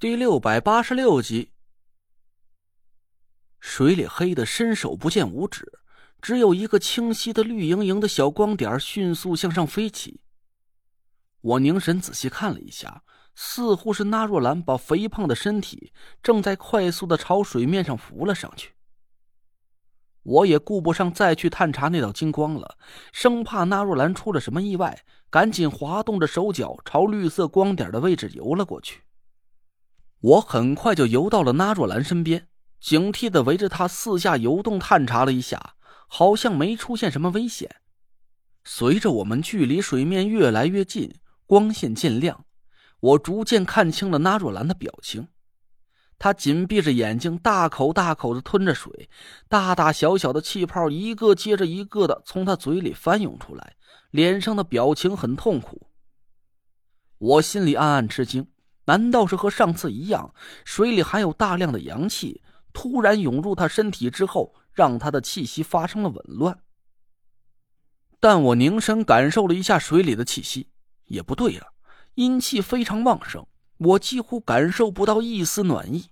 第六百八十六集，水里黑的伸手不见五指，只有一个清晰的绿莹莹的小光点迅速向上飞起。我凝神仔细看了一下，似乎是纳若兰把肥胖的身体正在快速的朝水面上浮了上去。我也顾不上再去探查那道金光了，生怕纳若兰出了什么意外，赶紧滑动着手脚朝绿色光点的位置游了过去。我很快就游到了纳若兰身边，警惕的围着她四下游动探查了一下，好像没出现什么危险。随着我们距离水面越来越近，光线渐亮，我逐渐看清了纳若兰的表情。她紧闭着眼睛，大口大口的吞着水，大大小小的气泡一个接着一个的从她嘴里翻涌出来，脸上的表情很痛苦。我心里暗暗吃惊。难道是和上次一样，水里含有大量的阳气，突然涌入他身体之后，让他的气息发生了紊乱？但我凝神感受了一下水里的气息，也不对呀，阴气非常旺盛，我几乎感受不到一丝暖意。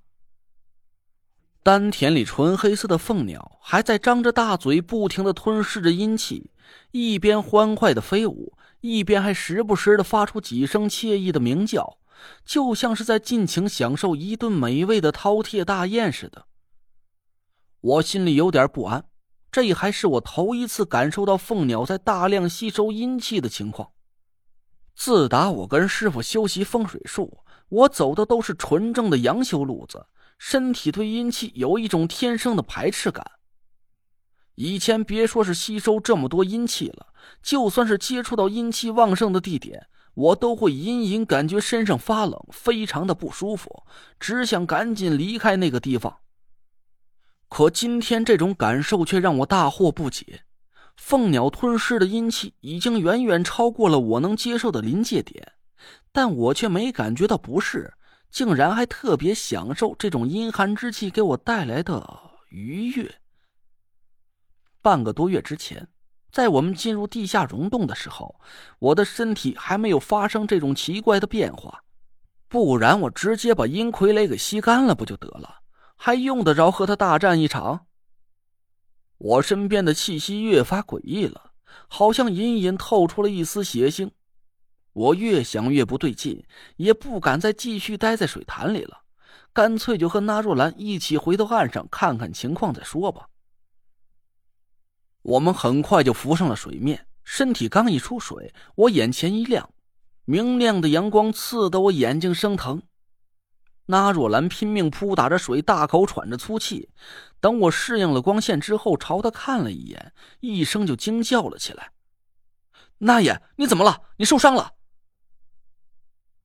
丹田里纯黑色的凤鸟还在张着大嘴，不停的吞噬着阴气，一边欢快的飞舞，一边还时不时的发出几声惬意的鸣叫。就像是在尽情享受一顿美味的饕餮大宴似的。我心里有点不安，这还是我头一次感受到凤鸟在大量吸收阴气的情况。自打我跟师傅修习风水术，我走的都是纯正的阳修路子，身体对阴气有一种天生的排斥感。以前别说是吸收这么多阴气了，就算是接触到阴气旺盛的地点。我都会隐隐感觉身上发冷，非常的不舒服，只想赶紧离开那个地方。可今天这种感受却让我大惑不解。凤鸟吞噬的阴气已经远远超过了我能接受的临界点，但我却没感觉到不适，竟然还特别享受这种阴寒之气给我带来的愉悦。半个多月之前。在我们进入地下溶洞的时候，我的身体还没有发生这种奇怪的变化，不然我直接把阴傀儡给吸干了不就得了？还用得着和他大战一场？我身边的气息越发诡异了，好像隐隐透出了一丝邪性。我越想越不对劲，也不敢再继续待在水潭里了，干脆就和纳若兰一起回到岸上看看情况再说吧。我们很快就浮上了水面，身体刚一出水，我眼前一亮，明亮的阳光刺得我眼睛生疼。那若兰拼命扑打着水，大口喘着粗气。等我适应了光线之后，朝他看了一眼，一声就惊叫了起来：“那爷，你怎么了？你受伤了？”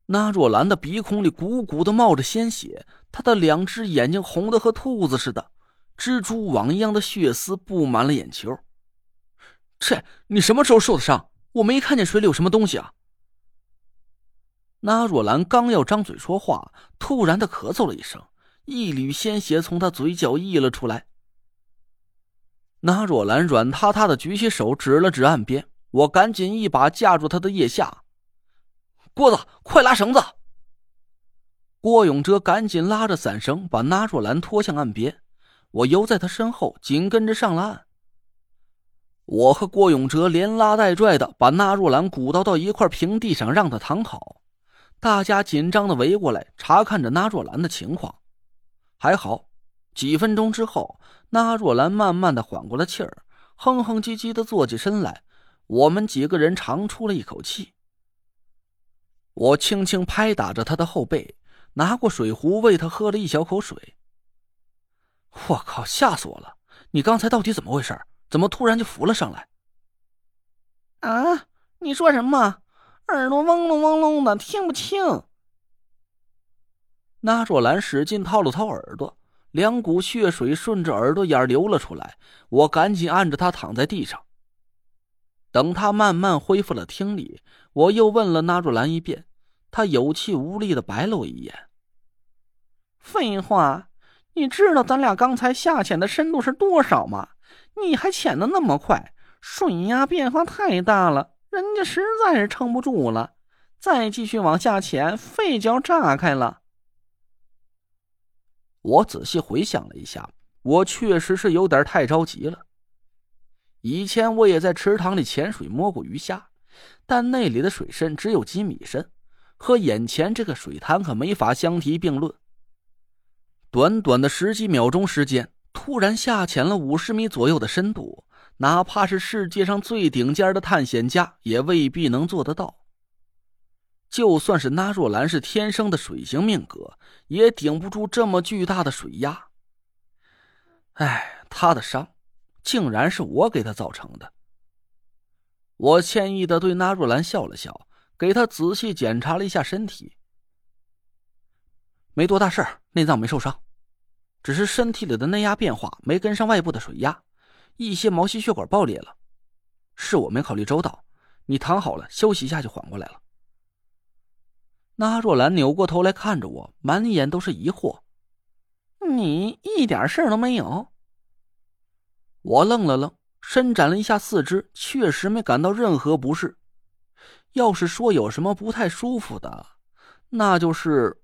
那若兰的鼻孔里鼓鼓的冒着鲜血，她的两只眼睛红的和兔子似的，蜘蛛网一样的血丝布满了眼球。切！你什么时候受的伤？我没看见水里有什么东西啊！那若兰刚要张嘴说话，突然的咳嗽了一声，一缕鲜血从她嘴角溢了出来。那若兰软塌塌的举起手指了指岸边，我赶紧一把架住她的腋下。郭子，快拉绳子！郭永哲赶紧拉着伞绳，把那若兰拖向岸边。我游在他身后，紧跟着上了岸。我和郭永哲连拉带拽的把纳若兰鼓捣到一块平地上，让她躺好。大家紧张的围过来查看着纳若兰的情况。还好，几分钟之后，纳若兰慢慢的缓过了气儿，哼哼唧唧的坐起身来。我们几个人长出了一口气。我轻轻拍打着他的后背，拿过水壶喂他喝了一小口水。我靠！吓死我了！你刚才到底怎么回事？怎么突然就浮了上来？啊！你说什么？耳朵嗡隆嗡隆的，听不清。那若兰使劲掏了掏耳朵，两股血水顺着耳朵眼流了出来。我赶紧按着她躺在地上。等他慢慢恢复了听力，我又问了那若兰一遍，她有气无力的白了我一眼。废话，你知道咱俩刚才下潜的深度是多少吗？你还潜的那么快，水压变化太大了，人家实在是撑不住了。再继续往下潜，肺就要炸开了。我仔细回想了一下，我确实是有点太着急了。以前我也在池塘里潜水摸过鱼虾，但那里的水深只有几米深，和眼前这个水潭可没法相提并论。短短的十几秒钟时间，突然下潜了五十米左右的深度，哪怕是世界上最顶尖的探险家也未必能做得到。就算是那若兰是天生的水型命格，也顶不住这么巨大的水压。哎，他的伤，竟然是我给他造成的。我歉意的对那若兰笑了笑，给他仔细检查了一下身体。没多大事儿，内脏没受伤，只是身体里的内压变化没跟上外部的水压，一些毛细血管爆裂了。是我没考虑周到，你躺好了休息一下就缓过来了。那若兰扭过头来看着我，满眼都是疑惑：“你一点事儿都没有？”我愣了愣，伸展了一下四肢，确实没感到任何不适。要是说有什么不太舒服的，那就是……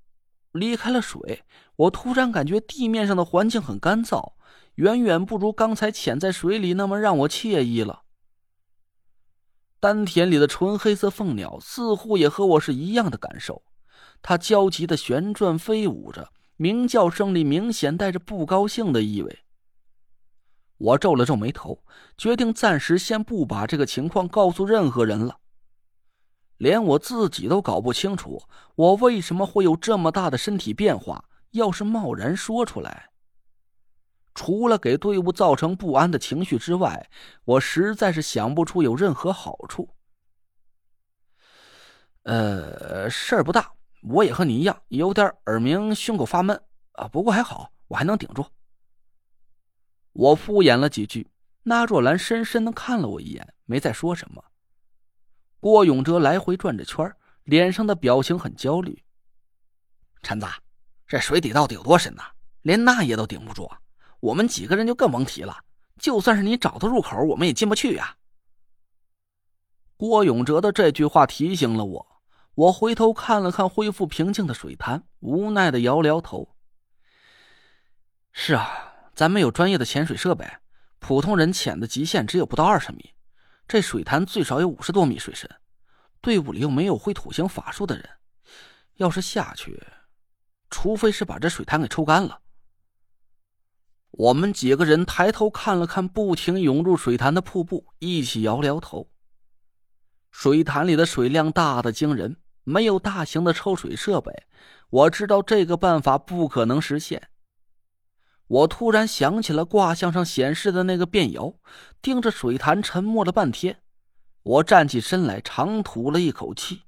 离开了水，我突然感觉地面上的环境很干燥，远远不如刚才潜在水里那么让我惬意了。丹田里的纯黑色凤鸟似乎也和我是一样的感受，它焦急的旋转飞舞着，鸣叫声里明显带着不高兴的意味。我皱了皱眉头，决定暂时先不把这个情况告诉任何人了。连我自己都搞不清楚，我为什么会有这么大的身体变化。要是贸然说出来，除了给队伍造成不安的情绪之外，我实在是想不出有任何好处。呃，事儿不大，我也和你一样，有点耳鸣、胸口发闷啊，不过还好，我还能顶住。我敷衍了几句，那若兰深深的看了我一眼，没再说什么。郭永哲来回转着圈，脸上的表情很焦虑。陈子，这水底到底有多深呢？连那也都顶不住！我们几个人就更甭提了。就算是你找到入口，我们也进不去呀。郭永哲的这句话提醒了我。我回头看了看恢复平静的水潭，无奈的摇了摇头。是啊，咱没有专业的潜水设备，普通人潜的极限只有不到二十米。这水潭最少有五十多米水深，队伍里又没有会土行法术的人，要是下去，除非是把这水潭给抽干了。我们几个人抬头看了看不停涌入水潭的瀑布，一起摇了摇头。水潭里的水量大的惊人，没有大型的抽水设备，我知道这个办法不可能实现。我突然想起了卦象上显示的那个变爻，盯着水潭沉默了半天。我站起身来，长吐了一口气。